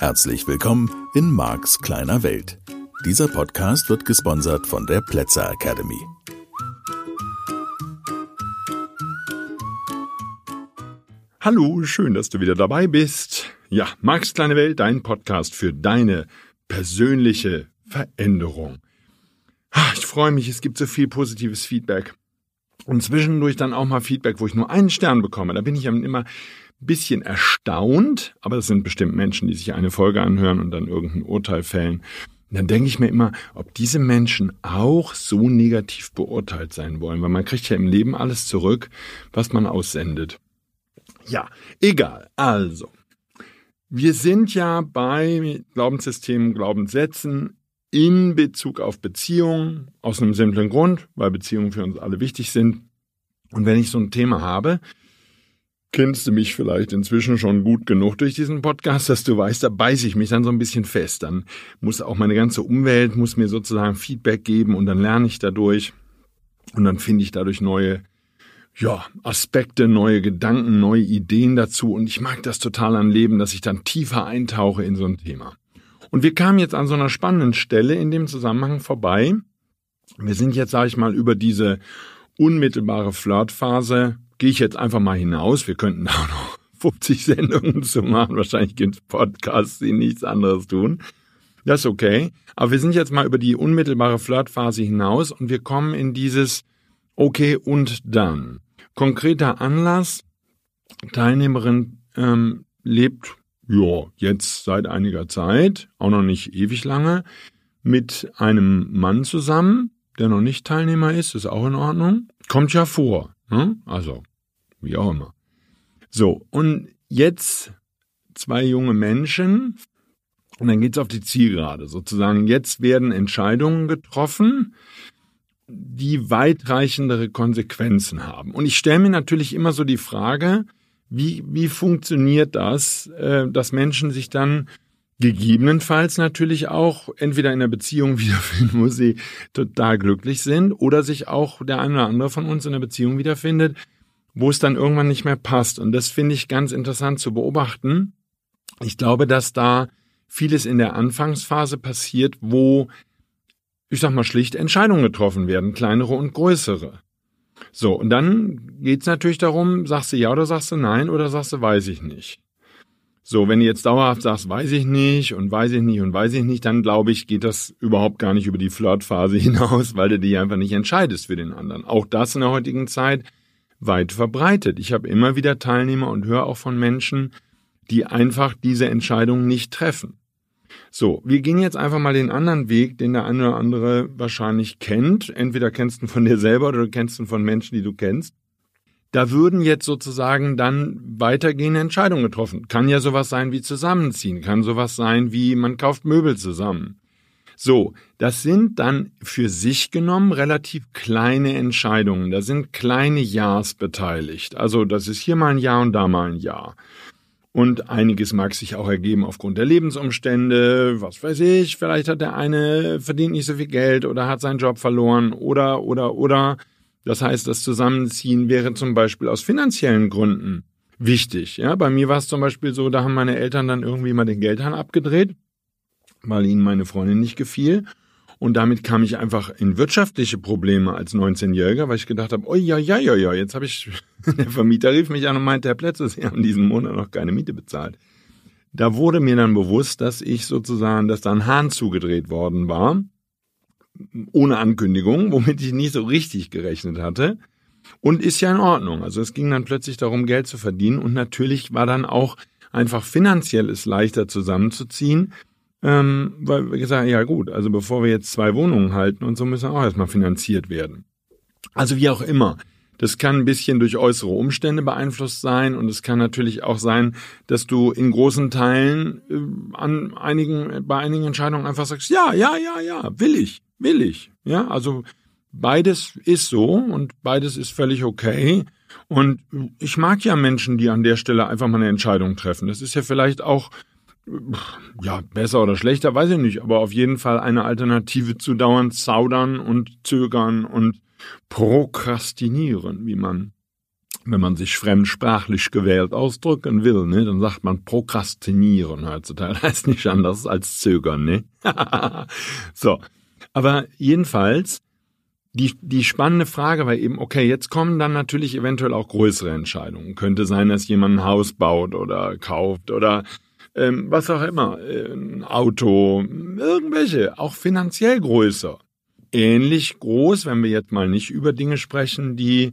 Herzlich willkommen in Marks kleiner Welt. Dieser Podcast wird gesponsert von der Plätzer Academy. Hallo, schön, dass du wieder dabei bist. Ja, Marks kleine Welt, dein Podcast für deine persönliche Veränderung. Ich freue mich, es gibt so viel positives Feedback. Und zwischendurch dann auch mal Feedback, wo ich nur einen Stern bekomme. Da bin ich immer bisschen erstaunt, aber das sind bestimmt Menschen, die sich eine Folge anhören und dann irgendein Urteil fällen. Und dann denke ich mir immer, ob diese Menschen auch so negativ beurteilt sein wollen, weil man kriegt ja im Leben alles zurück, was man aussendet. Ja, egal. Also, wir sind ja bei Glaubenssystemen, Glaubenssätzen in Bezug auf Beziehungen aus einem simplen Grund, weil Beziehungen für uns alle wichtig sind. Und wenn ich so ein Thema habe, kennst du mich vielleicht inzwischen schon gut genug durch diesen Podcast, dass du weißt, da beiße ich mich dann so ein bisschen fest. Dann muss auch meine ganze Umwelt, muss mir sozusagen Feedback geben und dann lerne ich dadurch und dann finde ich dadurch neue ja, Aspekte, neue Gedanken, neue Ideen dazu und ich mag das total an Leben, dass ich dann tiefer eintauche in so ein Thema. Und wir kamen jetzt an so einer spannenden Stelle in dem Zusammenhang vorbei. Wir sind jetzt, sage ich mal, über diese unmittelbare Flirtphase gehe ich jetzt einfach mal hinaus. Wir könnten da noch 50 Sendungen zu machen. Wahrscheinlich gibt es Podcasts, die nichts anderes tun. Das ist okay. Aber wir sind jetzt mal über die unmittelbare Flirtphase hinaus und wir kommen in dieses Okay und dann. Konkreter Anlass. Teilnehmerin ähm, lebt ja jetzt seit einiger Zeit, auch noch nicht ewig lange, mit einem Mann zusammen, der noch nicht Teilnehmer ist, ist auch in Ordnung. Kommt ja vor. Ne? Also wie auch immer. So, und jetzt zwei junge Menschen, und dann geht's auf die Zielgerade. Sozusagen, jetzt werden Entscheidungen getroffen, die weitreichendere Konsequenzen haben. Und ich stelle mir natürlich immer so die Frage, wie, wie funktioniert das, äh, dass Menschen sich dann gegebenenfalls natürlich auch entweder in der Beziehung wiederfinden, wo sie total glücklich sind, oder sich auch der eine oder andere von uns in der Beziehung wiederfindet, wo es dann irgendwann nicht mehr passt. Und das finde ich ganz interessant zu beobachten. Ich glaube, dass da vieles in der Anfangsphase passiert, wo, ich sag mal, schlicht Entscheidungen getroffen werden, kleinere und größere. So, und dann geht's natürlich darum, sagst du ja oder sagst du nein oder sagst du weiß ich nicht. So, wenn du jetzt dauerhaft sagst, weiß ich nicht und weiß ich nicht und weiß ich nicht, dann glaube ich, geht das überhaupt gar nicht über die Flirtphase hinaus, weil du dich einfach nicht entscheidest für den anderen. Auch das in der heutigen Zeit weit verbreitet. Ich habe immer wieder Teilnehmer und höre auch von Menschen, die einfach diese Entscheidung nicht treffen. So, wir gehen jetzt einfach mal den anderen Weg, den der eine oder andere wahrscheinlich kennt. Entweder kennst du ihn von dir selber oder du kennst ihn von Menschen, die du kennst. Da würden jetzt sozusagen dann weitergehende Entscheidungen getroffen. Kann ja sowas sein wie zusammenziehen, kann sowas sein wie man kauft Möbel zusammen. So, das sind dann für sich genommen relativ kleine Entscheidungen. Da sind kleine Ja's beteiligt. Also das ist hier mal ein Ja und da mal ein Ja. Und einiges mag sich auch ergeben aufgrund der Lebensumstände. Was weiß ich, vielleicht hat der eine verdient nicht so viel Geld oder hat seinen Job verloren oder, oder, oder. Das heißt, das Zusammenziehen wäre zum Beispiel aus finanziellen Gründen wichtig. Ja, bei mir war es zum Beispiel so, da haben meine Eltern dann irgendwie mal den Geldhahn abgedreht weil ihnen meine Freundin nicht gefiel. Und damit kam ich einfach in wirtschaftliche Probleme als 19-Jähriger, weil ich gedacht habe, oh ja, ja, ja, ja, jetzt habe ich, der Vermieter rief mich an und meinte, Herr Plätze, Sie haben diesen Monat noch keine Miete bezahlt. Da wurde mir dann bewusst, dass ich sozusagen, dass da ein Hahn zugedreht worden war, ohne Ankündigung, womit ich nicht so richtig gerechnet hatte. Und ist ja in Ordnung. Also es ging dann plötzlich darum, Geld zu verdienen und natürlich war dann auch einfach finanziell es leichter zusammenzuziehen, ähm, weil wir gesagt ja gut, also bevor wir jetzt zwei Wohnungen halten und so müssen auch erstmal finanziert werden. Also wie auch immer. Das kann ein bisschen durch äußere Umstände beeinflusst sein und es kann natürlich auch sein, dass du in großen Teilen äh, an einigen, bei einigen Entscheidungen einfach sagst, ja, ja, ja, ja, will ich, will ich. Ja, also beides ist so und beides ist völlig okay. Und ich mag ja Menschen, die an der Stelle einfach mal eine Entscheidung treffen. Das ist ja vielleicht auch ja, besser oder schlechter, weiß ich nicht, aber auf jeden Fall eine Alternative zu dauernd zaudern und zögern und prokrastinieren, wie man wenn man sich fremdsprachlich gewählt ausdrücken will, ne, dann sagt man prokrastinieren heutzutage. Heißt nicht anders als zögern, ne? so. Aber jedenfalls, die, die spannende Frage war eben, okay, jetzt kommen dann natürlich eventuell auch größere Entscheidungen. Könnte sein, dass jemand ein Haus baut oder kauft oder ähm, was auch immer, äh, ein Auto, irgendwelche, auch finanziell größer. Ähnlich groß, wenn wir jetzt mal nicht über Dinge sprechen, die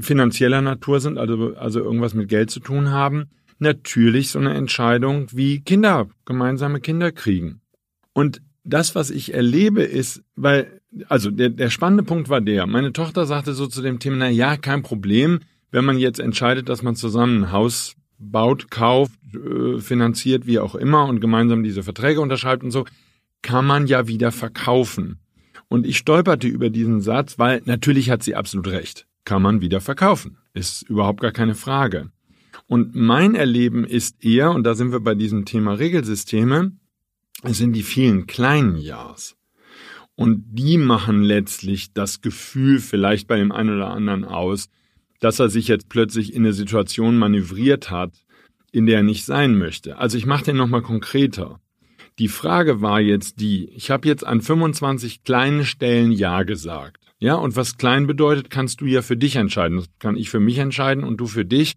finanzieller Natur sind, also, also irgendwas mit Geld zu tun haben, natürlich so eine Entscheidung wie Kinder, gemeinsame Kinder kriegen. Und das, was ich erlebe, ist, weil, also der, der spannende Punkt war der, meine Tochter sagte so zu dem Thema, na ja, kein Problem, wenn man jetzt entscheidet, dass man zusammen ein Haus baut, kauft, äh, finanziert, wie auch immer und gemeinsam diese Verträge unterschreibt und so, kann man ja wieder verkaufen. Und ich stolperte über diesen Satz, weil natürlich hat sie absolut recht. Kann man wieder verkaufen. Ist überhaupt gar keine Frage. Und mein Erleben ist eher, und da sind wir bei diesem Thema Regelsysteme, es sind die vielen kleinen Ja's. Und die machen letztlich das Gefühl vielleicht bei dem einen oder anderen aus, dass er sich jetzt plötzlich in eine Situation manövriert hat, in der er nicht sein möchte. Also ich mache den nochmal konkreter. Die Frage war jetzt die, ich habe jetzt an 25 kleinen Stellen Ja gesagt. Ja, und was klein bedeutet, kannst du ja für dich entscheiden. Das kann ich für mich entscheiden und du für dich.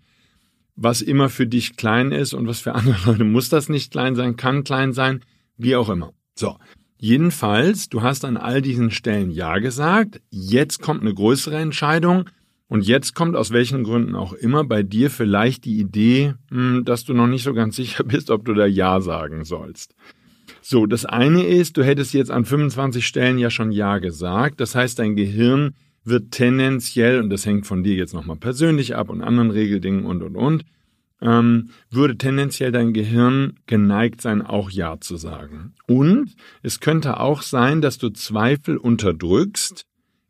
Was immer für dich klein ist und was für andere Leute muss das nicht klein sein, kann klein sein, wie auch immer. So. Jedenfalls, du hast an all diesen Stellen Ja gesagt. Jetzt kommt eine größere Entscheidung. Und jetzt kommt aus welchen Gründen auch immer bei dir vielleicht die Idee, hm, dass du noch nicht so ganz sicher bist, ob du da Ja sagen sollst. So, das eine ist, du hättest jetzt an 25 Stellen ja schon Ja gesagt. Das heißt, dein Gehirn wird tendenziell, und das hängt von dir jetzt nochmal persönlich ab und anderen Regeldingen und, und, und, ähm, würde tendenziell dein Gehirn geneigt sein, auch Ja zu sagen. Und es könnte auch sein, dass du Zweifel unterdrückst,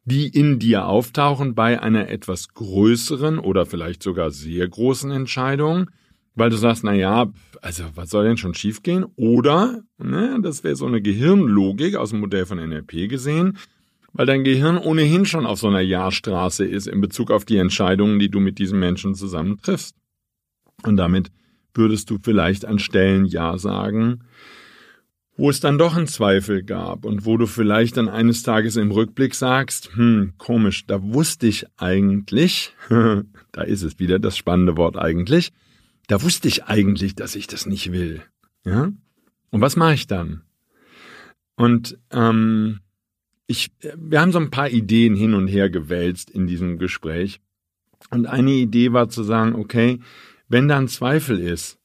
die in dir auftauchen bei einer etwas größeren oder vielleicht sogar sehr großen Entscheidung, weil du sagst, na ja, also was soll denn schon schiefgehen? Oder, ne, das wäre so eine Gehirnlogik aus dem Modell von NLP gesehen, weil dein Gehirn ohnehin schon auf so einer Ja-Straße ist in Bezug auf die Entscheidungen, die du mit diesen Menschen zusammen triffst. Und damit würdest du vielleicht an Stellen Ja sagen, wo es dann doch einen Zweifel gab und wo du vielleicht dann eines Tages im Rückblick sagst, hm, komisch, da wusste ich eigentlich, da ist es wieder das spannende Wort eigentlich, da wusste ich eigentlich, dass ich das nicht will. Ja? Und was mache ich dann? Und ähm, ich, wir haben so ein paar Ideen hin und her gewälzt in diesem Gespräch. Und eine Idee war zu sagen, okay, wenn da ein Zweifel ist,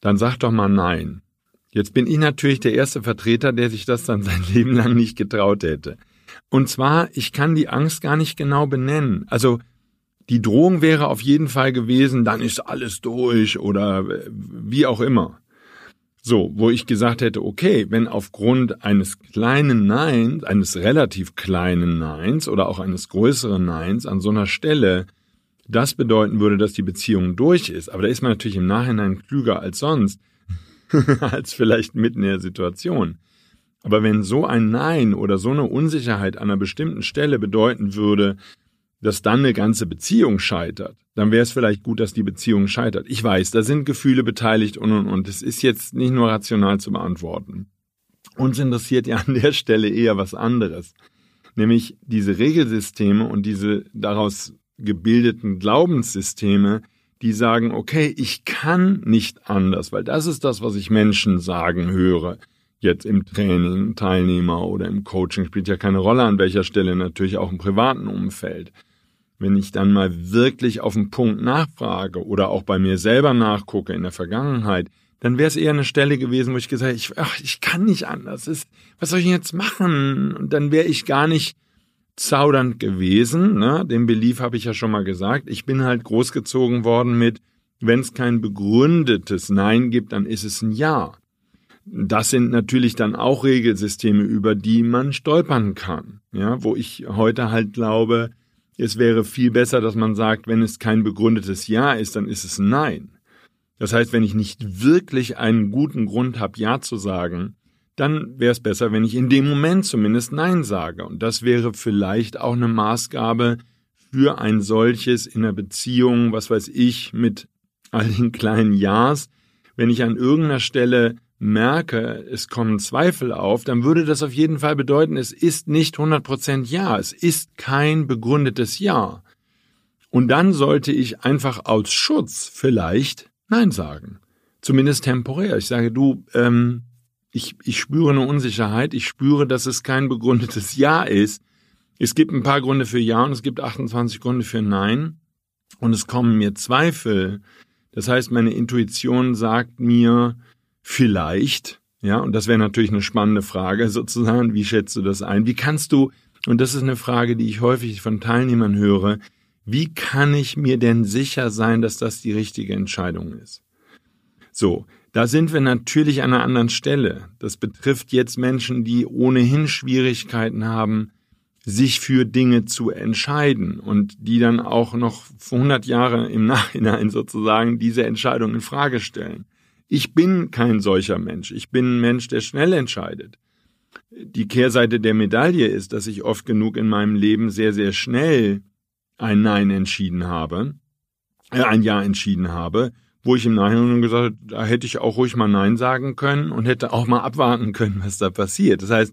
dann sag doch mal nein. Jetzt bin ich natürlich der erste Vertreter, der sich das dann sein Leben lang nicht getraut hätte. Und zwar, ich kann die Angst gar nicht genau benennen. Also die Drohung wäre auf jeden Fall gewesen, dann ist alles durch oder wie auch immer. So, wo ich gesagt hätte, okay, wenn aufgrund eines kleinen Neins, eines relativ kleinen Neins oder auch eines größeren Neins an so einer Stelle das bedeuten würde, dass die Beziehung durch ist, aber da ist man natürlich im Nachhinein klüger als sonst, als vielleicht mitten in der Situation. Aber wenn so ein Nein oder so eine Unsicherheit an einer bestimmten Stelle bedeuten würde, dass dann eine ganze Beziehung scheitert, dann wäre es vielleicht gut, dass die Beziehung scheitert. Ich weiß, da sind Gefühle beteiligt und und und. Es ist jetzt nicht nur rational zu beantworten. Uns interessiert ja an der Stelle eher was anderes. Nämlich diese Regelsysteme und diese daraus gebildeten Glaubenssysteme, die sagen, okay, ich kann nicht anders, weil das ist das, was ich Menschen sagen höre. Jetzt im Training, Teilnehmer oder im Coaching spielt ja keine Rolle, an welcher Stelle natürlich auch im privaten Umfeld. Wenn ich dann mal wirklich auf den Punkt nachfrage oder auch bei mir selber nachgucke in der Vergangenheit, dann wäre es eher eine Stelle gewesen, wo ich gesagt hätte, ich, ach, ich kann nicht anders. Was soll ich jetzt machen? Und dann wäre ich gar nicht zaudernd gewesen. Ne? Den Belief habe ich ja schon mal gesagt. Ich bin halt großgezogen worden mit, wenn es kein begründetes Nein gibt, dann ist es ein Ja. Das sind natürlich dann auch Regelsysteme, über die man stolpern kann. Ja, wo ich heute halt glaube, es wäre viel besser, dass man sagt, wenn es kein begründetes Ja ist, dann ist es Nein. Das heißt, wenn ich nicht wirklich einen guten Grund habe, Ja zu sagen, dann wäre es besser, wenn ich in dem Moment zumindest Nein sage. Und das wäre vielleicht auch eine Maßgabe für ein solches in einer Beziehung, was weiß ich, mit all den kleinen Ja's, wenn ich an irgendeiner Stelle merke, es kommen Zweifel auf, dann würde das auf jeden Fall bedeuten, es ist nicht 100% Ja, es ist kein begründetes Ja. Und dann sollte ich einfach aus Schutz vielleicht Nein sagen. Zumindest temporär. Ich sage, du, ähm, ich, ich spüre eine Unsicherheit, ich spüre, dass es kein begründetes Ja ist. Es gibt ein paar Gründe für Ja und es gibt 28 Gründe für Nein. Und es kommen mir Zweifel. Das heißt, meine Intuition sagt mir, vielleicht, ja, und das wäre natürlich eine spannende Frage sozusagen, wie schätzt du das ein? Wie kannst du, und das ist eine Frage, die ich häufig von Teilnehmern höre, wie kann ich mir denn sicher sein, dass das die richtige Entscheidung ist? So, da sind wir natürlich an einer anderen Stelle. Das betrifft jetzt Menschen, die ohnehin Schwierigkeiten haben, sich für Dinge zu entscheiden und die dann auch noch 100 Jahre im Nachhinein sozusagen diese Entscheidung in Frage stellen. Ich bin kein solcher Mensch. Ich bin ein Mensch, der schnell entscheidet. Die Kehrseite der Medaille ist, dass ich oft genug in meinem Leben sehr, sehr schnell ein Nein entschieden habe, äh, ein Ja entschieden habe, wo ich im Nachhinein gesagt habe, da hätte ich auch ruhig mal Nein sagen können und hätte auch mal abwarten können, was da passiert. Das heißt,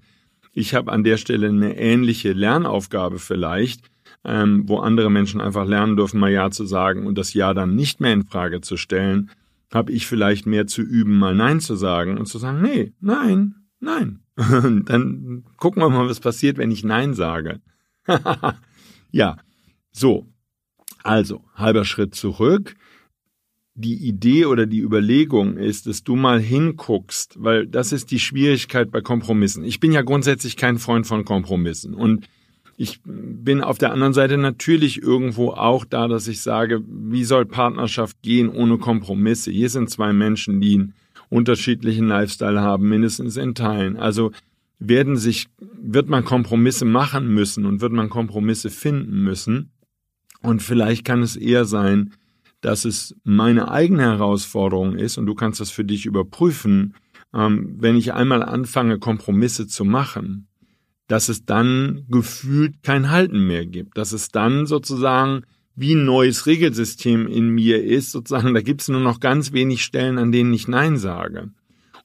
ich habe an der Stelle eine ähnliche Lernaufgabe vielleicht, ähm, wo andere Menschen einfach lernen dürfen, mal Ja zu sagen und das Ja dann nicht mehr in Frage zu stellen habe ich vielleicht mehr zu üben, mal Nein zu sagen und zu sagen, nee, nein, nein. Dann gucken wir mal, was passiert, wenn ich Nein sage. ja, so. Also, halber Schritt zurück. Die Idee oder die Überlegung ist, dass du mal hinguckst, weil das ist die Schwierigkeit bei Kompromissen. Ich bin ja grundsätzlich kein Freund von Kompromissen und ich bin auf der anderen Seite natürlich irgendwo auch da, dass ich sage, wie soll Partnerschaft gehen ohne Kompromisse? Hier sind zwei Menschen, die einen unterschiedlichen Lifestyle haben, mindestens in Teilen. Also werden sich, wird man Kompromisse machen müssen und wird man Kompromisse finden müssen. Und vielleicht kann es eher sein, dass es meine eigene Herausforderung ist und du kannst das für dich überprüfen, ähm, wenn ich einmal anfange, Kompromisse zu machen, dass es dann gefühlt kein Halten mehr gibt, dass es dann sozusagen wie ein neues Regelsystem in mir ist, sozusagen, da gibt es nur noch ganz wenig Stellen, an denen ich Nein sage.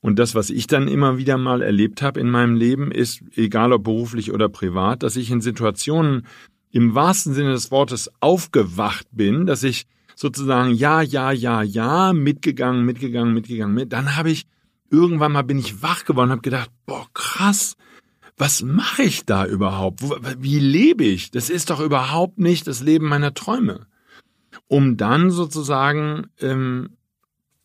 Und das, was ich dann immer wieder mal erlebt habe in meinem Leben, ist, egal ob beruflich oder privat, dass ich in Situationen im wahrsten Sinne des Wortes aufgewacht bin, dass ich sozusagen ja, ja, ja, ja, mitgegangen, mitgegangen, mitgegangen, mit. Dann habe ich irgendwann mal bin ich wach geworden, habe gedacht, boah, krass, was mache ich da überhaupt? Wie lebe ich? Das ist doch überhaupt nicht das Leben meiner Träume. Um dann sozusagen, ähm,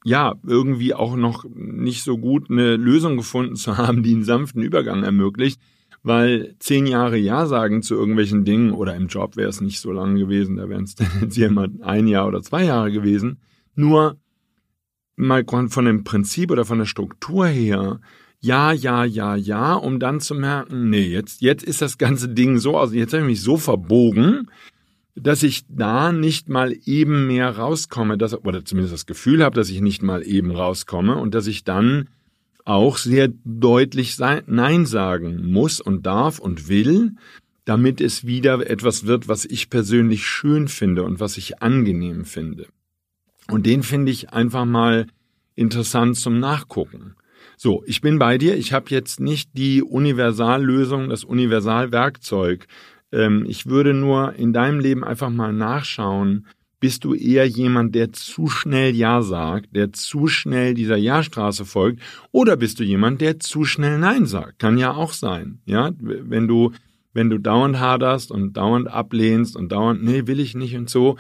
ja, irgendwie auch noch nicht so gut eine Lösung gefunden zu haben, die einen sanften Übergang ermöglicht, weil zehn Jahre Ja sagen zu irgendwelchen Dingen oder im Job wäre es nicht so lange gewesen, da wären es tendenziell mal ein Jahr oder zwei Jahre gewesen. Nur mal von dem Prinzip oder von der Struktur her ja, ja, ja, ja, um dann zu merken, nee, jetzt, jetzt ist das ganze Ding so aus, jetzt habe ich mich so verbogen, dass ich da nicht mal eben mehr rauskomme, dass, oder zumindest das Gefühl habe, dass ich nicht mal eben rauskomme und dass ich dann auch sehr deutlich Nein sagen muss und darf und will, damit es wieder etwas wird, was ich persönlich schön finde und was ich angenehm finde. Und den finde ich einfach mal interessant zum Nachgucken. So, ich bin bei dir. Ich habe jetzt nicht die Universallösung, das Universalwerkzeug. Ähm, ich würde nur in deinem Leben einfach mal nachschauen, bist du eher jemand, der zu schnell Ja sagt, der zu schnell dieser Ja-Straße folgt, oder bist du jemand, der zu schnell Nein sagt? Kann ja auch sein. Ja, wenn du, wenn du dauernd haderst und dauernd ablehnst und dauernd, nee, will ich nicht und so,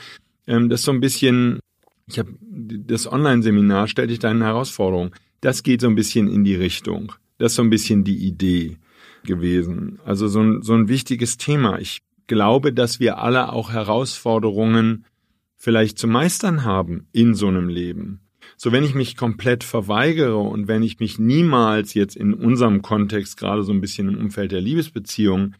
ähm, das ist so ein bisschen, ich habe das Online-Seminar stellt dich deine Herausforderung. Das geht so ein bisschen in die Richtung. Das ist so ein bisschen die Idee gewesen. Also so ein, so ein wichtiges Thema. Ich glaube, dass wir alle auch Herausforderungen vielleicht zu meistern haben in so einem Leben. So wenn ich mich komplett verweigere und wenn ich mich niemals jetzt in unserem Kontext, gerade so ein bisschen im Umfeld der Liebesbeziehung,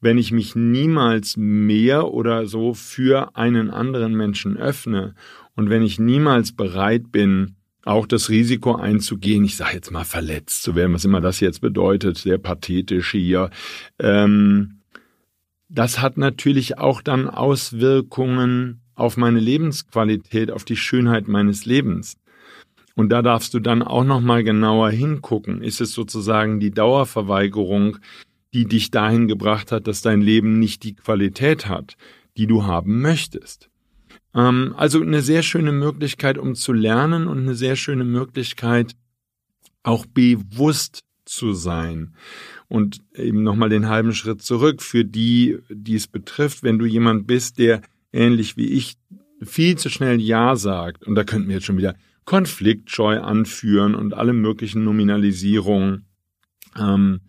wenn ich mich niemals mehr oder so für einen anderen Menschen öffne und wenn ich niemals bereit bin, auch das Risiko einzugehen, ich sage jetzt mal verletzt zu werden, was immer das jetzt bedeutet, sehr pathetisch hier. Ähm, das hat natürlich auch dann Auswirkungen auf meine Lebensqualität, auf die Schönheit meines Lebens. Und da darfst du dann auch noch mal genauer hingucken. Ist es sozusagen die Dauerverweigerung, die dich dahin gebracht hat, dass dein Leben nicht die Qualität hat, die du haben möchtest? Ähm, also eine sehr schöne Möglichkeit, um zu lernen und eine sehr schöne Möglichkeit, auch bewusst zu sein. Und eben nochmal den halben Schritt zurück für die, die es betrifft, wenn du jemand bist, der ähnlich wie ich viel zu schnell Ja sagt, und da könnten wir jetzt schon wieder konfliktscheu anführen und alle möglichen Nominalisierungen, ähm,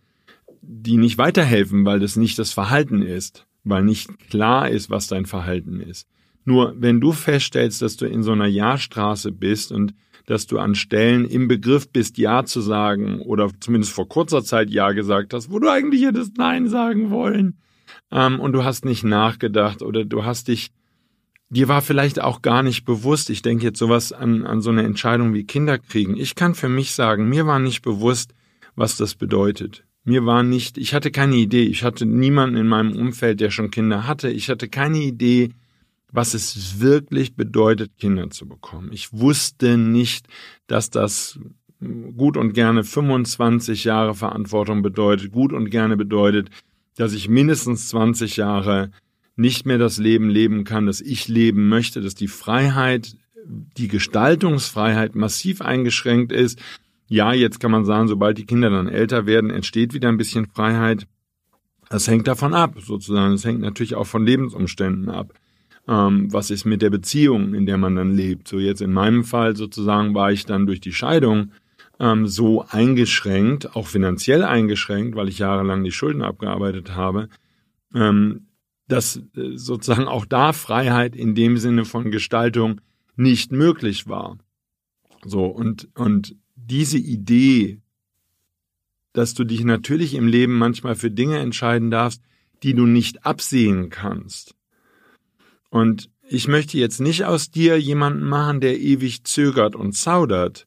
die nicht weiterhelfen, weil das nicht das Verhalten ist, weil nicht klar ist, was dein Verhalten ist. Nur wenn du feststellst, dass du in so einer Ja-Straße bist und dass du an Stellen im Begriff bist, Ja zu sagen oder zumindest vor kurzer Zeit Ja gesagt hast, wo du eigentlich hättest Nein sagen wollen, ähm, und du hast nicht nachgedacht oder du hast dich dir war vielleicht auch gar nicht bewusst, ich denke jetzt sowas an, an so eine Entscheidung wie Kinder kriegen. Ich kann für mich sagen, mir war nicht bewusst, was das bedeutet. Mir war nicht, ich hatte keine Idee, ich hatte niemanden in meinem Umfeld, der schon Kinder hatte. Ich hatte keine Idee, was es wirklich bedeutet, Kinder zu bekommen. Ich wusste nicht, dass das gut und gerne 25 Jahre Verantwortung bedeutet, gut und gerne bedeutet, dass ich mindestens 20 Jahre nicht mehr das Leben leben kann, das ich leben möchte, dass die Freiheit, die Gestaltungsfreiheit massiv eingeschränkt ist. Ja, jetzt kann man sagen, sobald die Kinder dann älter werden, entsteht wieder ein bisschen Freiheit. Das hängt davon ab, sozusagen. Es hängt natürlich auch von Lebensumständen ab. Ähm, was ist mit der Beziehung, in der man dann lebt? So jetzt in meinem Fall sozusagen war ich dann durch die Scheidung ähm, so eingeschränkt, auch finanziell eingeschränkt, weil ich jahrelang die Schulden abgearbeitet habe, ähm, dass äh, sozusagen auch da Freiheit in dem Sinne von Gestaltung nicht möglich war. So, und, und diese Idee, dass du dich natürlich im Leben manchmal für Dinge entscheiden darfst, die du nicht absehen kannst. Und ich möchte jetzt nicht aus dir jemanden machen, der ewig zögert und zaudert,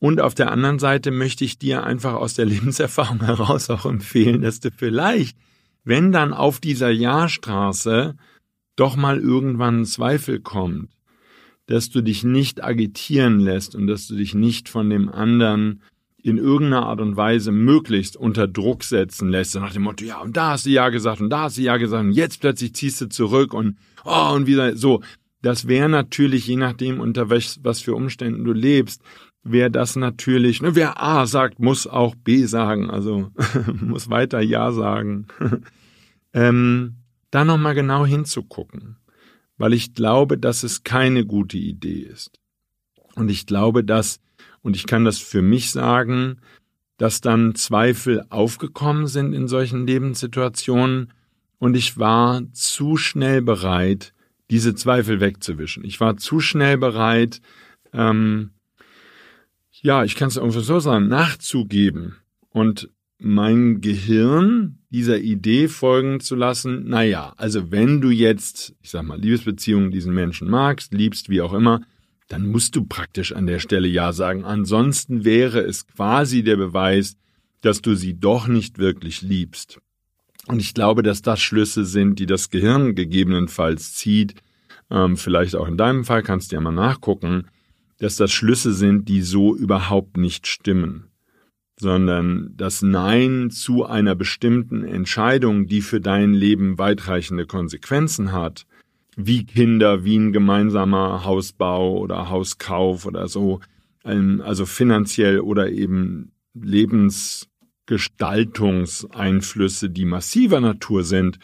und auf der anderen Seite möchte ich dir einfach aus der Lebenserfahrung heraus auch empfehlen, dass du vielleicht, wenn dann auf dieser Jahrstraße doch mal irgendwann ein Zweifel kommt, dass du dich nicht agitieren lässt und dass du dich nicht von dem anderen in irgendeiner Art und Weise möglichst unter Druck setzen lässt, nach dem Motto, ja, und da hast du ja gesagt und da hast du ja gesagt und jetzt plötzlich ziehst du zurück und oh, und wieder so. Das wäre natürlich, je nachdem, unter was, was für Umständen du lebst, wäre das natürlich, ne, wer A sagt, muss auch B sagen, also muss weiter Ja sagen. ähm, da nochmal genau hinzugucken, weil ich glaube, dass es keine gute Idee ist. Und ich glaube, dass, und ich kann das für mich sagen, dass dann Zweifel aufgekommen sind in solchen Lebenssituationen und ich war zu schnell bereit, diese Zweifel wegzuwischen. Ich war zu schnell bereit, ähm, ja, ich kann es einfach so sagen, nachzugeben und mein Gehirn dieser Idee folgen zu lassen, naja, also wenn du jetzt, ich sag mal, Liebesbeziehungen diesen Menschen magst, liebst, wie auch immer, dann musst du praktisch an der Stelle Ja sagen. Ansonsten wäre es quasi der Beweis, dass du sie doch nicht wirklich liebst. Und ich glaube, dass das Schlüsse sind, die das Gehirn gegebenenfalls zieht. Ähm, vielleicht auch in deinem Fall kannst du ja mal nachgucken dass das Schlüsse sind, die so überhaupt nicht stimmen, sondern das Nein zu einer bestimmten Entscheidung, die für dein Leben weitreichende Konsequenzen hat, wie Kinder, wie ein gemeinsamer Hausbau oder Hauskauf oder so, ähm, also finanziell oder eben Lebensgestaltungseinflüsse, die massiver Natur sind,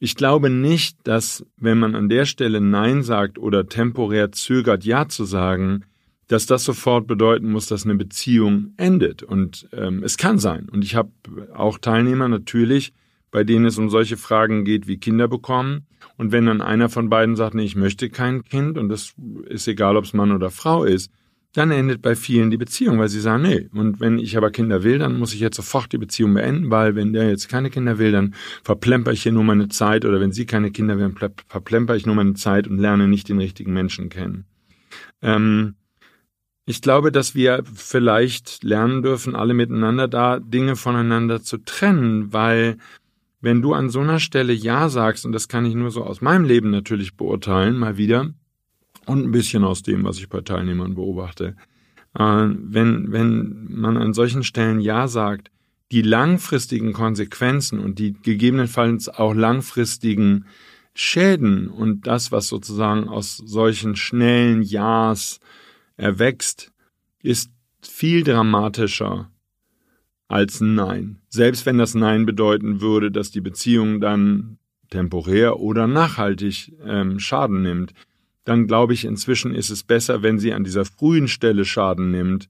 ich glaube nicht, dass, wenn man an der Stelle Nein sagt oder temporär zögert, Ja zu sagen, dass das sofort bedeuten muss, dass eine Beziehung endet. Und ähm, es kann sein. Und ich habe auch Teilnehmer natürlich, bei denen es um solche Fragen geht wie Kinder bekommen. Und wenn dann einer von beiden sagt, nee, ich möchte kein Kind, und das ist egal, ob es Mann oder Frau ist, dann endet bei vielen die Beziehung, weil sie sagen, nee, und wenn ich aber Kinder will, dann muss ich jetzt sofort die Beziehung beenden, weil wenn der jetzt keine Kinder will, dann verplemper ich hier nur meine Zeit oder wenn sie keine Kinder will, verplemper ich nur meine Zeit und lerne nicht den richtigen Menschen kennen. Ähm, ich glaube, dass wir vielleicht lernen dürfen, alle miteinander da Dinge voneinander zu trennen, weil wenn du an so einer Stelle Ja sagst, und das kann ich nur so aus meinem Leben natürlich beurteilen, mal wieder, und ein bisschen aus dem, was ich bei Teilnehmern beobachte, äh, wenn, wenn man an solchen Stellen Ja sagt, die langfristigen Konsequenzen und die gegebenenfalls auch langfristigen Schäden und das, was sozusagen aus solchen schnellen Ja's erwächst, ist viel dramatischer als ein Nein. Selbst wenn das Nein bedeuten würde, dass die Beziehung dann temporär oder nachhaltig ähm, Schaden nimmt, dann glaube ich, inzwischen ist es besser, wenn sie an dieser frühen Stelle Schaden nimmt,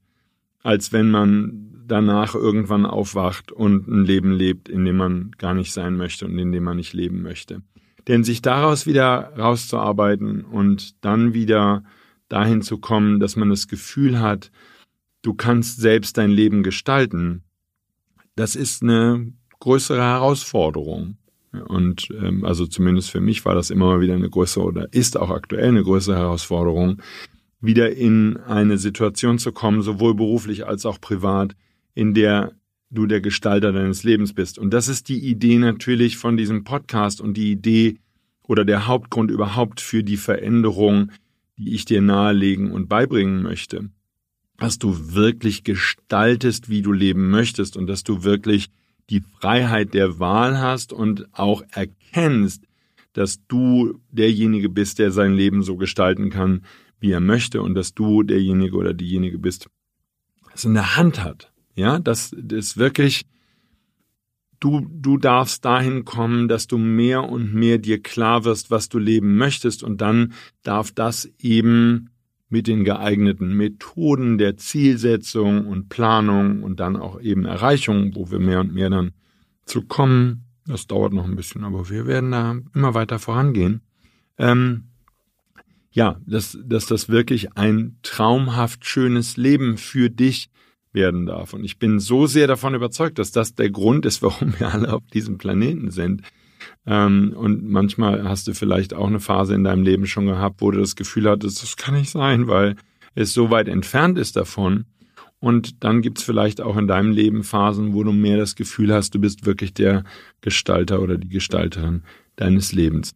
als wenn man danach irgendwann aufwacht und ein Leben lebt, in dem man gar nicht sein möchte und in dem man nicht leben möchte. Denn sich daraus wieder rauszuarbeiten und dann wieder dahin zu kommen, dass man das Gefühl hat, du kannst selbst dein Leben gestalten, das ist eine größere Herausforderung. Und ähm, also zumindest für mich war das immer mal wieder eine größere oder ist auch aktuell eine größere Herausforderung, wieder in eine Situation zu kommen, sowohl beruflich als auch privat, in der du der Gestalter deines Lebens bist. Und das ist die Idee natürlich von diesem Podcast und die Idee oder der Hauptgrund überhaupt für die Veränderung, die ich dir nahelegen und beibringen möchte dass du wirklich gestaltest, wie du leben möchtest und dass du wirklich die Freiheit der Wahl hast und auch erkennst, dass du derjenige bist, der sein Leben so gestalten kann, wie er möchte und dass du derjenige oder diejenige bist, das in der Hand hat. Ja, das wirklich du du darfst dahin kommen, dass du mehr und mehr dir klar wirst, was du leben möchtest und dann darf das eben mit den geeigneten Methoden der Zielsetzung und Planung und dann auch eben Erreichung, wo wir mehr und mehr dann zu kommen. Das dauert noch ein bisschen, aber wir werden da immer weiter vorangehen. Ähm, ja, dass, dass das wirklich ein traumhaft schönes Leben für dich werden darf. Und ich bin so sehr davon überzeugt, dass das der Grund ist, warum wir alle auf diesem Planeten sind. Ähm, und manchmal hast du vielleicht auch eine Phase in deinem Leben schon gehabt, wo du das Gefühl hattest, das kann nicht sein, weil es so weit entfernt ist davon. Und dann gibt's vielleicht auch in deinem Leben Phasen, wo du mehr das Gefühl hast, du bist wirklich der Gestalter oder die Gestalterin deines Lebens.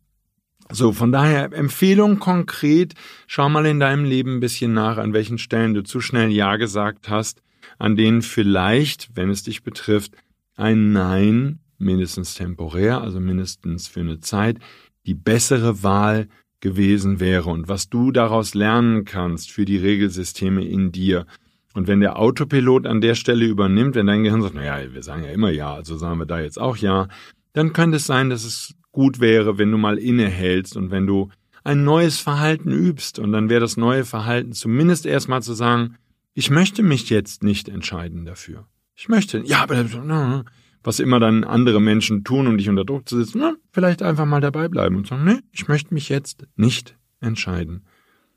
So, von daher Empfehlung konkret, schau mal in deinem Leben ein bisschen nach, an welchen Stellen du zu schnell Ja gesagt hast, an denen vielleicht, wenn es dich betrifft, ein Nein mindestens temporär, also mindestens für eine Zeit, die bessere Wahl gewesen wäre und was du daraus lernen kannst für die Regelsysteme in dir. Und wenn der Autopilot an der Stelle übernimmt, wenn dein Gehirn sagt, naja, wir sagen ja immer ja, also sagen wir da jetzt auch ja, dann könnte es sein, dass es gut wäre, wenn du mal innehältst und wenn du ein neues Verhalten übst. Und dann wäre das neue Verhalten zumindest erstmal zu sagen, ich möchte mich jetzt nicht entscheiden dafür. Ich möchte, ja, aber was immer dann andere Menschen tun, um dich unter Druck zu setzen, na, vielleicht einfach mal dabei bleiben und sagen, nee, ich möchte mich jetzt nicht entscheiden.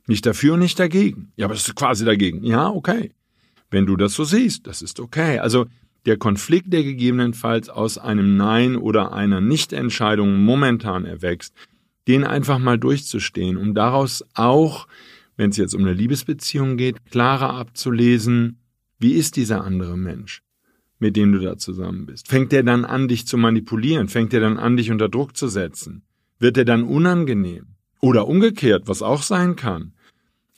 Nicht dafür und nicht dagegen. Ja, aber das ist quasi dagegen. Ja, okay. Wenn du das so siehst, das ist okay. Also der Konflikt, der gegebenenfalls aus einem Nein oder einer Nichtentscheidung momentan erwächst, den einfach mal durchzustehen, um daraus auch, wenn es jetzt um eine Liebesbeziehung geht, klarer abzulesen, wie ist dieser andere Mensch? Mit dem du da zusammen bist? Fängt er dann an, dich zu manipulieren? Fängt er dann an, dich unter Druck zu setzen? Wird er dann unangenehm? Oder umgekehrt, was auch sein kann.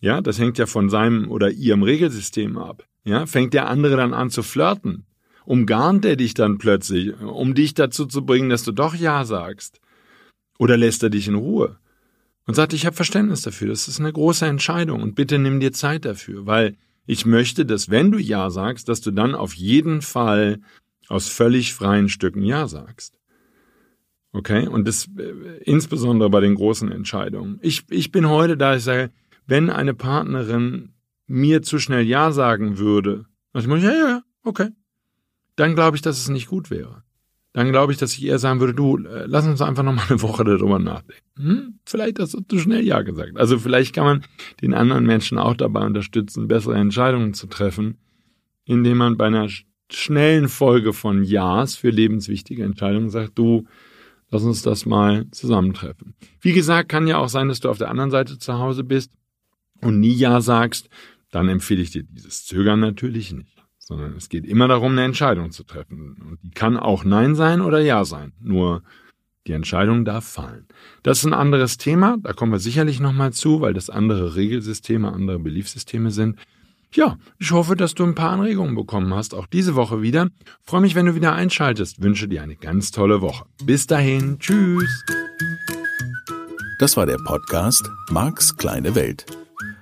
Ja, das hängt ja von seinem oder ihrem Regelsystem ab. Ja, fängt der andere dann an zu flirten? Umgarnt er dich dann plötzlich, um dich dazu zu bringen, dass du doch Ja sagst? Oder lässt er dich in Ruhe? Und sagt, ich habe Verständnis dafür, das ist eine große Entscheidung und bitte nimm dir Zeit dafür, weil ich möchte, dass wenn du Ja sagst, dass du dann auf jeden Fall aus völlig freien Stücken Ja sagst. Okay? Und das äh, insbesondere bei den großen Entscheidungen. Ich, ich bin heute da, ich sage, wenn eine Partnerin mir zu schnell Ja sagen würde, dann ich, ja, ja, okay. Dann glaube ich, dass es nicht gut wäre dann glaube ich, dass ich eher sagen würde, du, äh, lass uns einfach noch mal eine Woche darüber nachdenken. Hm? Vielleicht hast du zu schnell Ja gesagt. Also vielleicht kann man den anderen Menschen auch dabei unterstützen, bessere Entscheidungen zu treffen, indem man bei einer schnellen Folge von Ja's für lebenswichtige Entscheidungen sagt, du, lass uns das mal zusammentreffen. Wie gesagt, kann ja auch sein, dass du auf der anderen Seite zu Hause bist und nie Ja sagst, dann empfehle ich dir dieses Zögern natürlich nicht sondern es geht immer darum, eine Entscheidung zu treffen. Und die kann auch Nein sein oder Ja sein. Nur die Entscheidung darf fallen. Das ist ein anderes Thema, da kommen wir sicherlich nochmal zu, weil das andere Regelsysteme, andere Beliefssysteme sind. Ja, ich hoffe, dass du ein paar Anregungen bekommen hast, auch diese Woche wieder. Freue mich, wenn du wieder einschaltest. Wünsche dir eine ganz tolle Woche. Bis dahin, tschüss. Das war der Podcast Marks kleine Welt.